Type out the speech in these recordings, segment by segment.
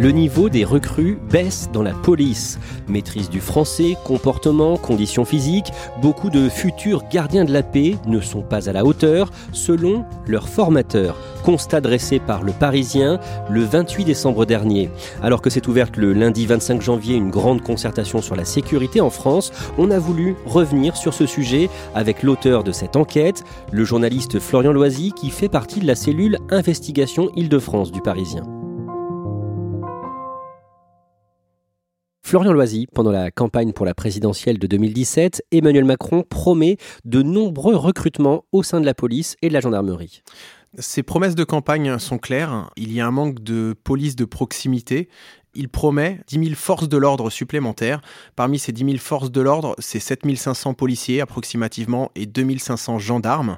Le niveau des recrues baisse dans la police. Maîtrise du français, comportement, conditions physiques, beaucoup de futurs gardiens de la paix ne sont pas à la hauteur selon leurs formateurs. Constat dressé par le Parisien le 28 décembre dernier. Alors que s'est ouverte le lundi 25 janvier une grande concertation sur la sécurité en France, on a voulu revenir sur ce sujet avec l'auteur de cette enquête, le journaliste Florian Loisy qui fait partie de la cellule Investigation Île-de-France du Parisien. Florian Loisy, pendant la campagne pour la présidentielle de 2017, Emmanuel Macron promet de nombreux recrutements au sein de la police et de la gendarmerie. Ces promesses de campagne sont claires. Il y a un manque de police de proximité. Il promet 10 000 forces de l'ordre supplémentaires. Parmi ces 10 000 forces de l'ordre, c'est 7 500 policiers approximativement et 2 500 gendarmes.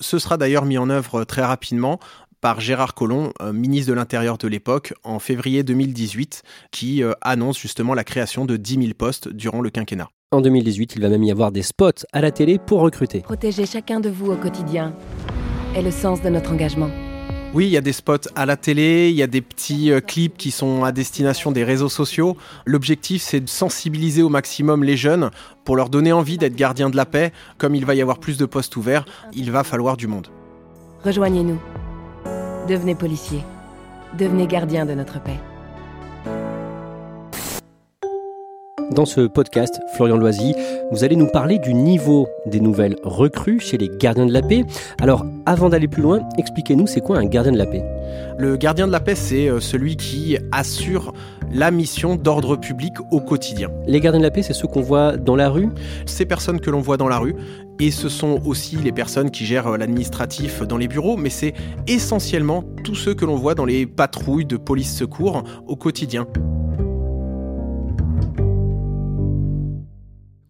Ce sera d'ailleurs mis en œuvre très rapidement par Gérard Collomb, euh, ministre de l'Intérieur de l'époque, en février 2018, qui euh, annonce justement la création de 10 000 postes durant le quinquennat. En 2018, il va même y avoir des spots à la télé pour recruter. Protéger chacun de vous au quotidien est le sens de notre engagement. Oui, il y a des spots à la télé, il y a des petits euh, clips qui sont à destination des réseaux sociaux. L'objectif, c'est de sensibiliser au maximum les jeunes pour leur donner envie d'être gardiens de la paix. Comme il va y avoir plus de postes ouverts, il va falloir du monde. Rejoignez-nous. Devenez policier. Devenez gardien de notre paix. Dans ce podcast, Florian Loisy, vous allez nous parler du niveau des nouvelles recrues chez les gardiens de la paix. Alors, avant d'aller plus loin, expliquez-nous c'est quoi un gardien de la paix? Le gardien de la paix, c'est euh, celui qui assure la mission d'ordre public au quotidien. Les gardiens de la paix, c'est ceux qu'on voit dans la rue? Ces personnes que l'on voit dans la rue, et ce sont aussi les personnes qui gèrent euh, l'administratif dans les bureaux, mais c'est essentiellement tous ceux que l'on voit dans les patrouilles de police secours au quotidien.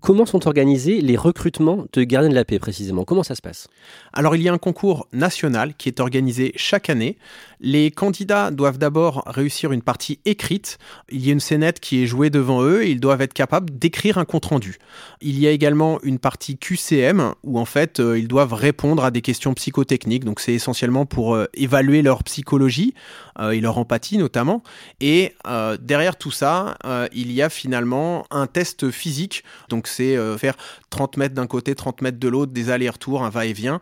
Comment sont organisés les recrutements de gardiens de la paix précisément? Comment ça se passe? Alors il y a un concours national qui est organisé chaque année. Les candidats doivent d'abord réussir une partie écrite. Il y a une scénette qui est jouée devant eux et ils doivent être capables d'écrire un compte-rendu. Il y a également une partie QCM où en fait euh, ils doivent répondre à des questions psychotechniques. Donc c'est essentiellement pour euh, évaluer leur psychologie euh, et leur empathie notamment. Et derrière tout ça, il y a finalement un test physique. Donc c'est euh, faire 30 mètres d'un côté, 30 mètres de l'autre, des allers-retours, un va-et-vient.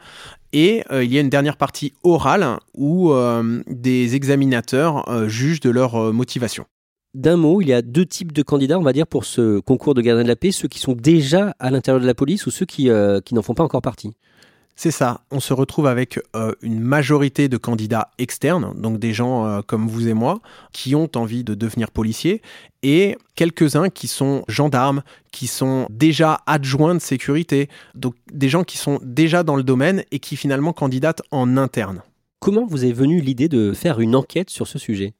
Et euh, il y a une dernière partie orale où euh, des examinateurs jugent de leur motivation. D'un mot, il y a deux types de candidats, on va dire, pour ce concours de gardien de la paix, ceux qui sont déjà à l'intérieur de la police ou ceux qui, qui n'en font pas encore partie. C'est ça, on se retrouve avec euh, une majorité de candidats externes, donc des gens euh, comme vous et moi, qui ont envie de devenir policiers, et quelques-uns qui sont gendarmes, qui sont déjà adjoints de sécurité, donc des gens qui sont déjà dans le domaine et qui finalement candidatent en interne. Comment vous est venue l'idée de faire une enquête sur ce sujet?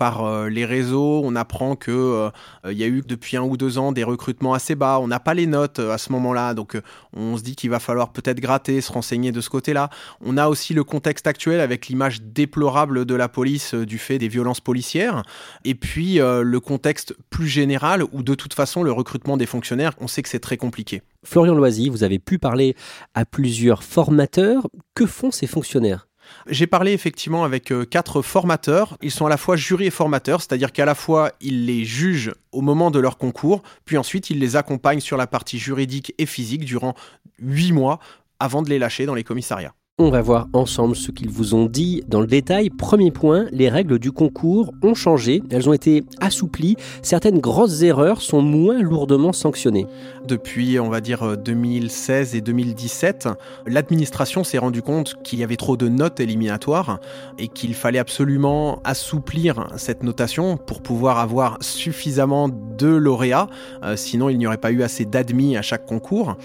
Par euh, les réseaux, on apprend que euh, il y a eu depuis un ou deux ans des recrutements assez bas. On n'a pas les notes euh, à ce moment-là, donc on se dit qu'il va falloir peut-être gratter, se renseigner de ce côté-là. On a aussi le contexte actuel avec l'image déplorable de la police du fait des violences policières, et puis le contexte plus général où de toute façon le recrutement des fonctionnaires, on sait que c'est très compliqué. Florian Loisy, vous avez pu parler à plusieurs formateurs. Que font ces fonctionnaires? J'ai parlé effectivement avec euh, quatre formateurs. Ils sont à la fois jury et formateurs, c'est-à-dire qu'à la fois ils les jugent au moment de leur concours, puis ensuite ils les accompagnent sur la partie juridique et physique durant huit mois avant de les lâcher dans les commissariats. On va voir ensemble ce qu'ils vous ont dit dans le détail. Premier point, les règles du concours ont changé, elles ont été assouplies, certaines grosses erreurs sont moins lourdement sanctionnées. Depuis, on va dire, 2016 et 2017, l'administration s'est rendu compte qu'il y avait trop de notes éliminatoires et qu'il fallait absolument assouplir cette notation pour pouvoir avoir suffisamment de lauréats, euh, sinon il n'y aurait pas eu assez d'admis à chaque concours.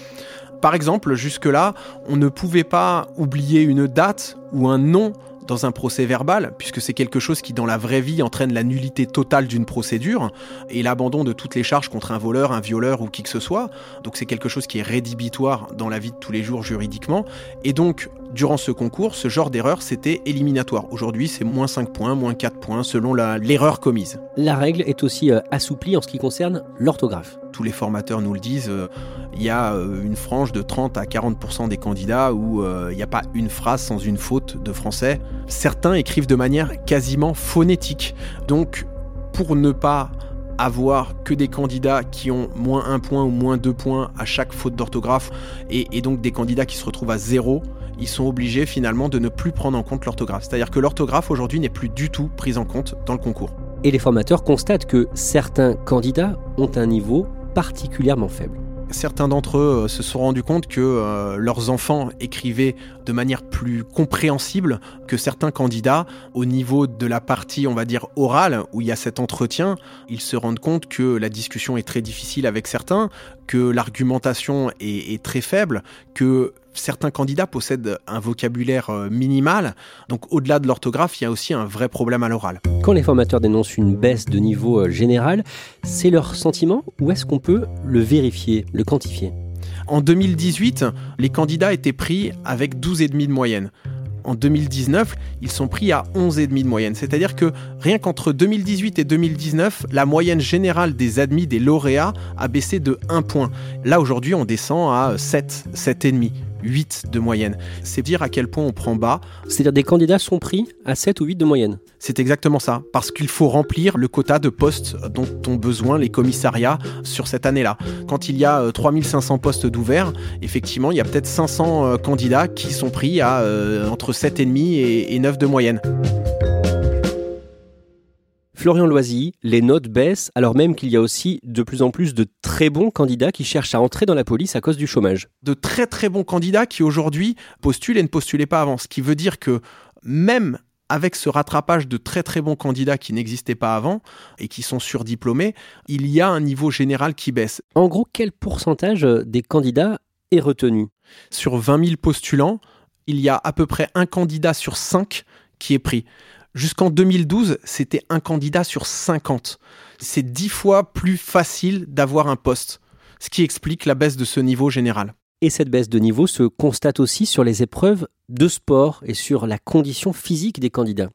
Par exemple, jusque-là, on ne pouvait pas oublier une date ou un nom dans un procès verbal, puisque c'est quelque chose qui dans la vraie vie entraîne la nullité totale d'une procédure et l'abandon de toutes les charges contre un voleur, un violeur ou qui que ce soit. Donc c'est quelque chose qui est rédhibitoire dans la vie de tous les jours juridiquement. Et donc, Durant ce concours, ce genre d'erreur, c'était éliminatoire. Aujourd'hui, c'est moins 5 points, moins 4 points selon l'erreur commise. La règle est aussi euh, assouplie en ce qui concerne l'orthographe. Tous les formateurs nous le disent, euh, il y a euh, une frange de 30 à 40% des candidats où il n'y a pas une phrase sans une faute de français. Certains écrivent de manière quasiment phonétique. Donc, pour ne pas avoir que des candidats qui ont moins un point ou moins deux points à chaque faute d'orthographe et, donc des candidats qui se retrouvent à zéro, ils sont obligés finalement de ne plus prendre en compte l'orthographe. C'est-à-dire que l'orthographe aujourd'hui n'est plus du tout prise en compte dans le concours. Et les formateurs constatent que certains candidats ont un niveau particulièrement faible. Certains d'entre eux euh, se sont rendus compte que euh, leurs enfants écrivaient de manière plus compréhensible que certains candidats au niveau de la partie, on va dire, orale, où il y a cet entretien. Ils se rendent compte que la discussion est très difficile avec certains, que l'argumentation est, est très faible, que certains candidats possèdent un vocabulaire euh, minimal, donc au-delà de l'orthographe, il y a aussi un vrai problème à l'oral. Quand les formateurs dénoncent une baisse de niveau euh, général, c'est leur sentiment ou est-ce qu'on peut le vérifier, le quantifier? En 2018, les candidats étaient pris avec 12,5 de moyenne en 2019, ils sont pris à 11,5 de moyenne. C'est-à-dire que rien qu'entre 2018 et 2019, la moyenne générale des admis, des lauréats, a baissé de 1 point. Là, aujourd'hui, on descend à 7, 7,5. 8 de moyenne. C'est dire à quel point on prend bas. C'est-à-dire des candidats sont pris à 7 ou 8 de moyenne. C'est exactement ça, parce qu'il faut remplir le quota de postes dont ont besoin les commissariats sur cette année-là. Quand il y a 3500 euh, postes d'ouverts, effectivement, il y a peut-être 500 euh, candidats qui sont pris à euh, entre 7,5 et, et 9 de moyenne. Florian Loisy, les notes baissent alors même qu'il y a aussi de plus en plus de très bons candidats qui cherchent à entrer dans la police à cause du chômage. De très très bons candidats qui aujourd'hui postulent et ne postulaient pas avant. Ce qui veut dire que même avec ce rattrapage de très très bons candidats qui n'existaient pas avant et qui sont surdiplômés, il y a un niveau général qui baisse. En gros, quel pourcentage des candidats est retenu? Sur 20 000 postulants, il y a à peu près un candidat sur cinq qui est pris. Jusqu'en 2012, c'était un candidat sur 50. C'est dix fois plus facile d'avoir un poste, ce qui explique la baisse de ce niveau général. Et cette baisse de niveau se constate aussi sur les épreuves de sport et sur la condition physique des candidats.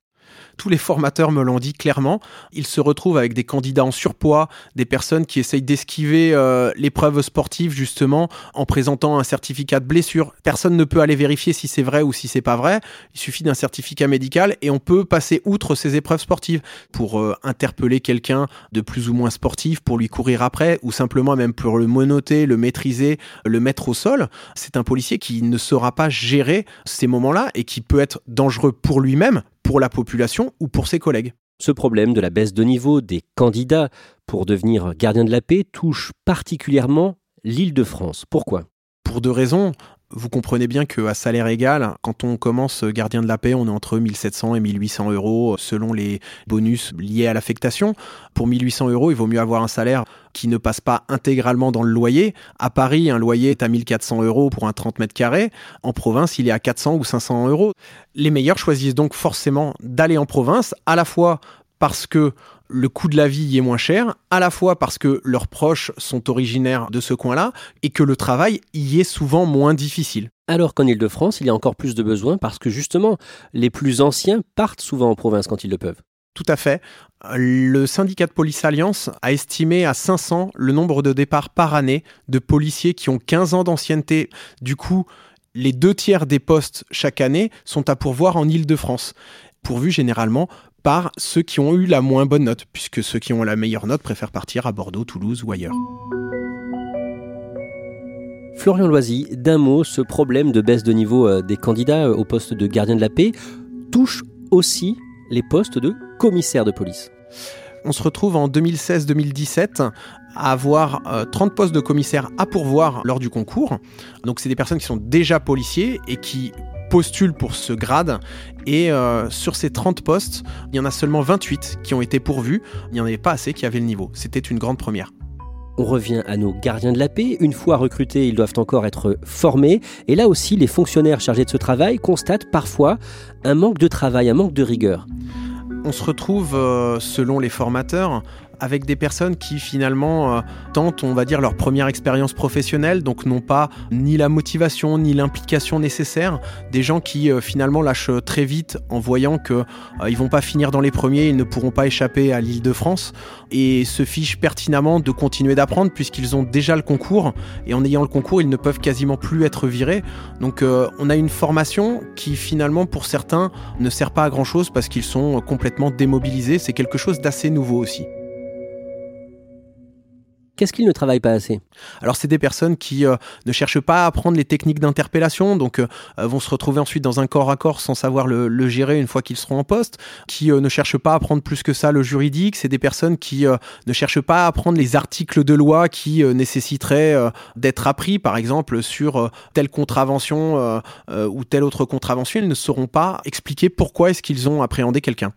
Tous les formateurs me l'ont dit clairement. Ils se retrouvent avec des candidats en surpoids, des personnes qui essayent d'esquiver euh, l'épreuve sportive justement en présentant un certificat de blessure. Personne ne peut aller vérifier si c'est vrai ou si c'est pas vrai. Il suffit d'un certificat médical et on peut passer outre ces épreuves sportives pour euh, interpeller quelqu'un de plus ou moins sportif, pour lui courir après ou simplement même pour le monoter, le maîtriser, le mettre au sol. C'est un policier qui ne saura pas gérer ces moments-là et qui peut être dangereux pour lui-même, pour la population ou pour ses collègues. Ce problème de la baisse de niveau des candidats pour devenir gardien de la paix touche particulièrement l'île de France. Pourquoi? Pour deux raisons vous comprenez bien qu'à salaire égal, quand on commence gardien de la paix, on est entre 1700 et 1800 euros selon les bonus liés à l'affectation. Pour 1800 euros, il vaut mieux avoir un salaire qui ne passe pas intégralement dans le loyer. À Paris, un loyer est à 1400 euros pour un 30 mètres carrés. En province, il est à 400 ou 500 euros. Les meilleurs choisissent donc forcément d'aller en province, à la fois parce que le coût de la vie y est moins cher, à la fois parce que leurs proches sont originaires de ce coin-là et que le travail y est souvent moins difficile. Alors qu'en Ile-de-France, il y a encore plus de besoins parce que justement, les plus anciens partent souvent en province quand ils le peuvent. Tout à fait. Le syndicat de police Alliance a estimé à 500 le nombre de départs par année de policiers qui ont 15 ans d'ancienneté. Du coup, les deux tiers des postes chaque année sont à pourvoir en Ile-de-France pourvus généralement par ceux qui ont eu la moins bonne note, puisque ceux qui ont la meilleure note préfèrent partir à Bordeaux, Toulouse ou ailleurs. Florian Loisy, d'un mot, ce problème de baisse de niveau euh, des candidats euh, au poste de gardien de la paix touche aussi les postes de commissaire de police. On se retrouve en 2016-2017 à avoir 30 euh, postes de commissaire à pourvoir lors du concours. Donc c'est des personnes qui sont déjà policiers et qui postulent pour ce grade. Et euh, sur ces 30 postes, il y en a seulement 28 qui ont été pourvus. Il n'y en avait pas assez qui avaient le niveau. C'était une grande première. On revient à nos gardiens de la paix. Une fois recrutés, ils doivent encore être formés. Et là aussi, les fonctionnaires chargés de ce travail constatent parfois un manque de travail, un manque de rigueur. On se retrouve, euh, selon les formateurs, avec des personnes qui finalement euh, tentent, on va dire, leur première expérience professionnelle, donc n'ont pas ni la motivation ni l'implication nécessaire. Des gens qui euh, finalement lâchent très vite en voyant que euh, vont pas finir dans les premiers, ils ne pourront pas échapper à l'île de France et se fichent pertinemment de continuer d'apprendre puisqu'ils ont déjà le concours et en ayant le concours, ils ne peuvent quasiment plus être virés. Donc on a une formation qui finalement pour certains ne sert pas à grand chose parce qu'ils sont complètement démobilisés. C'est quelque chose d'assez nouveau aussi. Qu'est-ce qu'ils ne travaillent pas assez? Alors c'est des personnes qui euh, ne cherchent pas à apprendre les techniques d'interpellation, donc euh, vont se retrouver ensuite dans un corps à corps sans savoir le, gérer une fois qu'ils seront en poste, qui euh, ne cherchent pas à apprendre plus que ça le juridique, c'est des personnes qui ne cherchent pas à apprendre les articles de loi qui nécessiteraient d'être appris, par exemple sur telle contravention ou telle autre contravention, ils ne sauront pas expliquer pourquoi est-ce qu'ils ont appréhendé quelqu'un.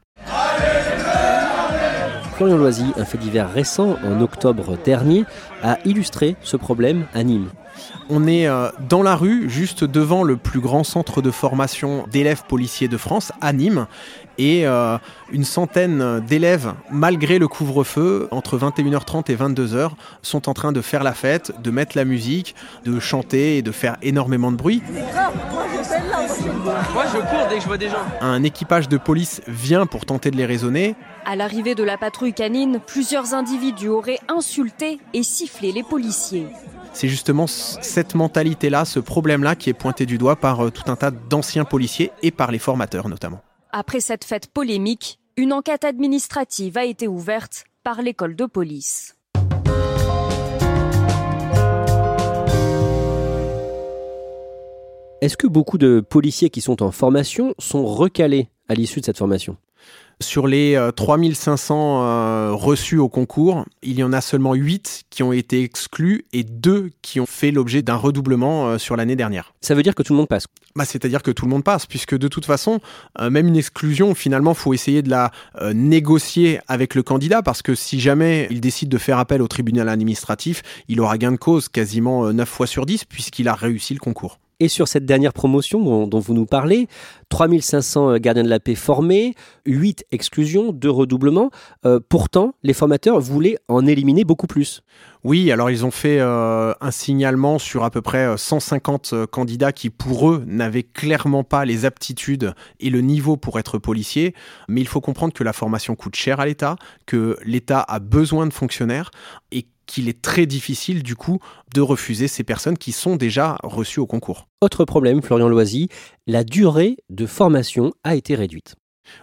Florian Loisy, un fait divers récent en octobre dernier, a illustré ce problème à Nîmes. On est euh, dans la rue, juste devant le plus grand centre de formation d'élèves policiers de France, à Nîmes. Et euh, une centaine d'élèves, malgré le couvre-feu, entre 21h30 et 22h, sont en train de faire la fête, de mettre la musique, de chanter et de faire énormément de bruit. Moi, je cours dès que je vois des gens. Un équipage de police vient pour tenter de les raisonner. À l'arrivée de la patrouille canine, plusieurs individus auraient insulté et sifflé les policiers. C'est justement cette mentalité-là, ce problème-là qui est pointé du doigt par euh, tout un tas d'anciens policiers et par les formateurs notamment. Après cette fête polémique, une enquête administrative a été ouverte par l'école de police. Est-ce que beaucoup de policiers qui sont en formation sont recalés à l'issue de cette formation? Sur les 3500 euh, euh, reçus au concours, il y en a seulement 8 qui ont été exclus et 2 qui ont fait l'objet d'un redoublement euh, sur l'année dernière. Ça veut dire que tout le monde passe? Bah, C'est-à-dire que tout le monde passe, puisque de toute façon, même une exclusion, finalement, il faut essayer de la négocier avec le candidat, parce que si jamais il décide de faire appel au tribunal administratif, il aura gain de cause quasiment 9 fois sur 10, puisqu'il a réussi le concours. Et sur cette dernière promotion dont, vous nous parlez, 3500 euh, gardiens de la paix formés, 8 exclusions, 2 redoublements. Euh, pourtant, les formateurs voulaient en éliminer beaucoup plus. Oui, alors ils ont fait euh, un signalement sur à peu près 150 candidats qui, pour eux, n'avaient clairement pas les aptitudes et le niveau pour être policiers. Mais il faut comprendre que la formation coûte cher à l'État, que l'État a besoin de fonctionnaires et qu'il est très difficile du coup de refuser ces personnes qui sont déjà reçues au concours. Autre problème, Florian Loisy, la durée de formation a été réduite.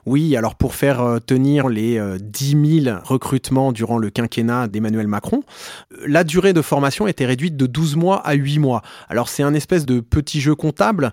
Oui, alors pour faire euh, tenir les 10 euh, 000 recrutements durant le quinquennat d'Emmanuel Macron, euh, la durée de formation était réduite de 12 mois à 8 mois. Alors c'est un espèce de petit jeu comptable,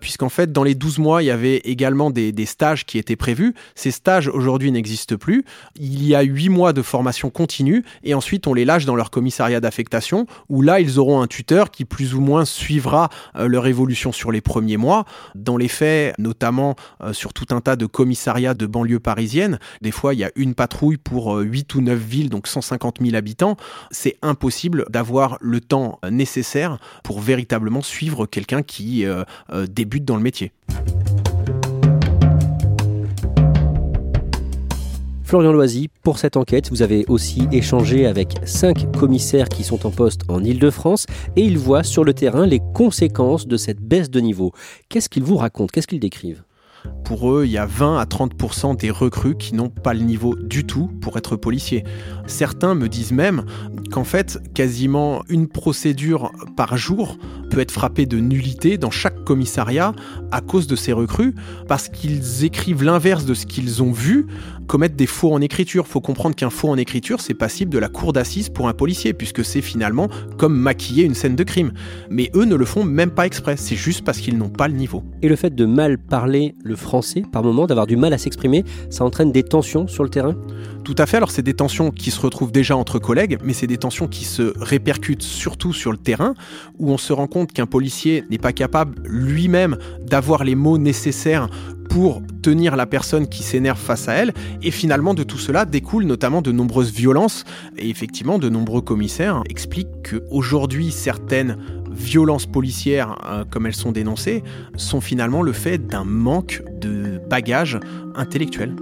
puisqu'en fait dans les 12 mois, il y avait également des, stages qui étaient prévus. Ces stages aujourd'hui n'existent plus. Il y a 8 mois de formation continue, et ensuite on les lâche dans leur commissariat d'affectation, où là ils auront un tuteur qui plus ou moins suivra leur évolution sur les premiers mois. Dans les faits, notamment sur tout un tas de de banlieue parisienne. Des fois, il y a une patrouille pour 8 euh, ou 9 villes, donc 150 000 habitants. C'est impossible d'avoir le temps nécessaire pour véritablement suivre quelqu'un qui euh, euh, débute dans le métier. Florian Loisy, pour cette enquête, vous avez aussi échangé avec cinq commissaires qui sont en poste en Ile-de-France et ils voient sur le terrain les conséquences de cette baisse de niveau. Qu'est-ce qu'ils vous racontent? Qu'est-ce qu'ils décrivent? Pour eux, il y a 20 à 30% des recrues qui n'ont pas le niveau du tout pour être policiers. Certains me disent même qu'en fait, quasiment une procédure par jour peut être frappée de nullité dans chaque commissariat à cause de ces recrues, parce qu'ils écrivent l'inverse de ce qu'ils ont vu, commettre des faux en écriture. Faut comprendre qu'un faux en écriture, c'est passible de la cour d'assises pour un policier, puisque c'est finalement comme maquiller une scène de crime. Mais eux ne le font même pas exprès, c'est juste parce qu'ils n'ont pas le niveau. Et le fait de mal parler le français par moment, d'avoir du mal à s'exprimer, ça entraîne des tensions sur le terrain tout à fait. Alors, c'est des tensions qui se retrouvent déjà entre collègues, mais c'est des tensions qui se répercutent surtout sur le terrain, où on se rend compte qu'un policier n'est pas capable lui-même d'avoir les mots nécessaires pour tenir la personne qui s'énerve face à elle. Et finalement, de tout cela découlent notamment de nombreuses violences. Et effectivement, de nombreux commissaires expliquent qu'aujourd'hui, certaines violences policières, hein, comme elles sont dénoncées, sont finalement le fait d'un manque de bagage intellectuel.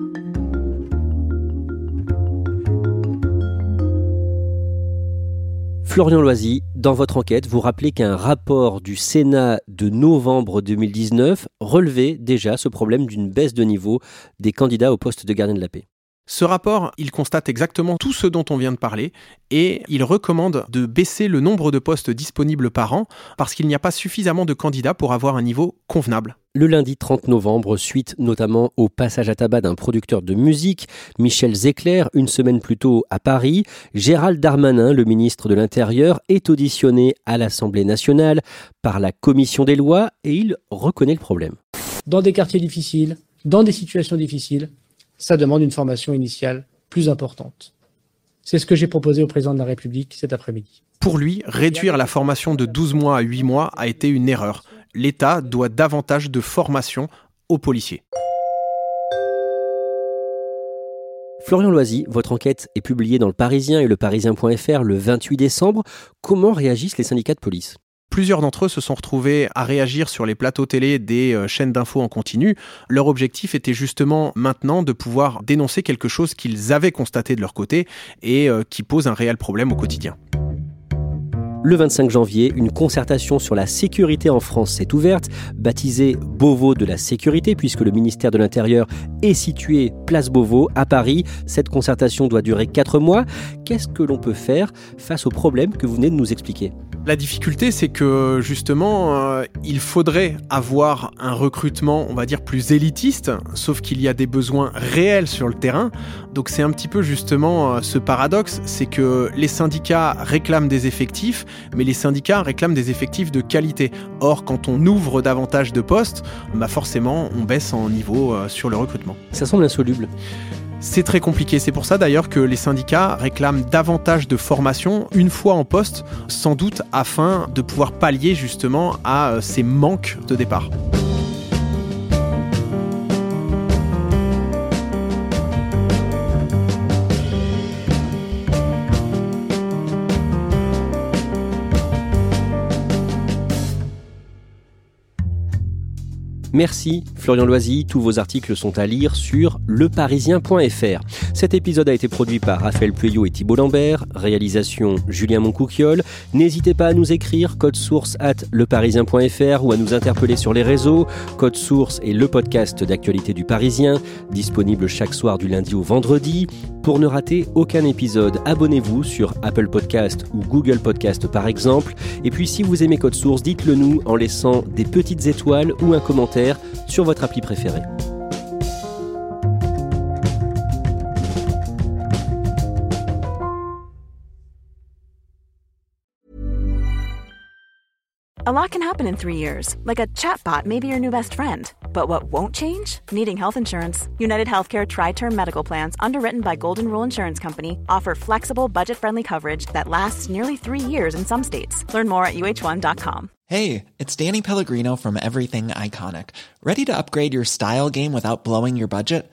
Florian Loisy, dans votre enquête, vous rappelez qu'un rapport du Sénat de novembre 2019 relevait déjà ce problème d'une baisse de niveau des candidats au poste de gardien de la paix. Ce rapport, il constate exactement tout ce dont on vient de parler et il recommande de baisser le nombre de postes disponibles par an parce qu'il n'y a pas suffisamment de candidats pour avoir un niveau convenable. Le lundi 30 novembre, suite notamment au passage à tabac d'un producteur de musique, Michel Zecler, une semaine plus tôt à Paris, Gérald Darmanin, le ministre de l'Intérieur, est auditionné à l'Assemblée nationale par la commission des lois et il reconnaît le problème. Dans des quartiers difficiles, dans des situations difficiles, ça demande une formation initiale plus importante. C'est ce que j'ai proposé au président de la République cet après-midi. Pour lui, réduire la formation de 12 mois à 8 mois a été une erreur. L'État doit davantage de formation aux policiers. Florian Loisy, votre enquête est publiée dans le Parisien et le Parisien.fr le 28 décembre. Comment réagissent les syndicats de police? Plusieurs d'entre eux se sont retrouvés à réagir sur les plateaux télé des euh, chaînes d'infos en continu. Leur objectif était justement maintenant de pouvoir dénoncer quelque chose qu'ils avaient constaté de leur côté et euh, qui pose un réel problème au quotidien. Le 25 janvier, une concertation sur la sécurité en France s'est ouverte, baptisée Beauvau de la sécurité, puisque le ministère de l'Intérieur est situé place Beauvau à Paris. Cette concertation doit durer 4 mois. Qu'est-ce que l'on peut faire face aux problèmes que vous venez de nous expliquer? La difficulté, c'est que justement, euh, il faudrait avoir un recrutement, on va dire, plus élitiste, sauf qu'il y a des besoins réels sur le terrain. Donc c'est un petit peu justement euh, ce paradoxe, c'est que les syndicats réclament des effectifs, mais les syndicats réclament des effectifs de qualité. Or, quand on ouvre davantage de postes, bah forcément, on baisse en niveau euh, sur le recrutement. Ça semble insoluble. C'est très compliqué. C'est pour ça d'ailleurs que les syndicats réclament davantage de formation une fois en poste, sans doute afin de pouvoir pallier justement à euh, ces manques de départ. Merci Florian Loisy, tous vos articles sont à lire sur leparisien.fr. Cet épisode a été produit par Raphaël Pueyo et Thibault Lambert, réalisation Julien Moncouquiole. N'hésitez pas à nous écrire code source at leparisien.fr ou à nous interpeller sur les réseaux. Code source est le podcast d'actualité du Parisien, disponible chaque soir du lundi au vendredi. Pour ne rater aucun épisode, abonnez-vous sur Apple Podcast ou Google Podcast par exemple. Et puis si vous aimez Code Source, dites-le nous en laissant des petites étoiles ou un commentaire sur votre appli préférée. A lot can happen in three years, like a chatbot may be your new best friend. But what won't change? Needing health insurance. United Healthcare Tri Term Medical Plans, underwritten by Golden Rule Insurance Company, offer flexible, budget friendly coverage that lasts nearly three years in some states. Learn more at uh1.com. Hey, it's Danny Pellegrino from Everything Iconic. Ready to upgrade your style game without blowing your budget?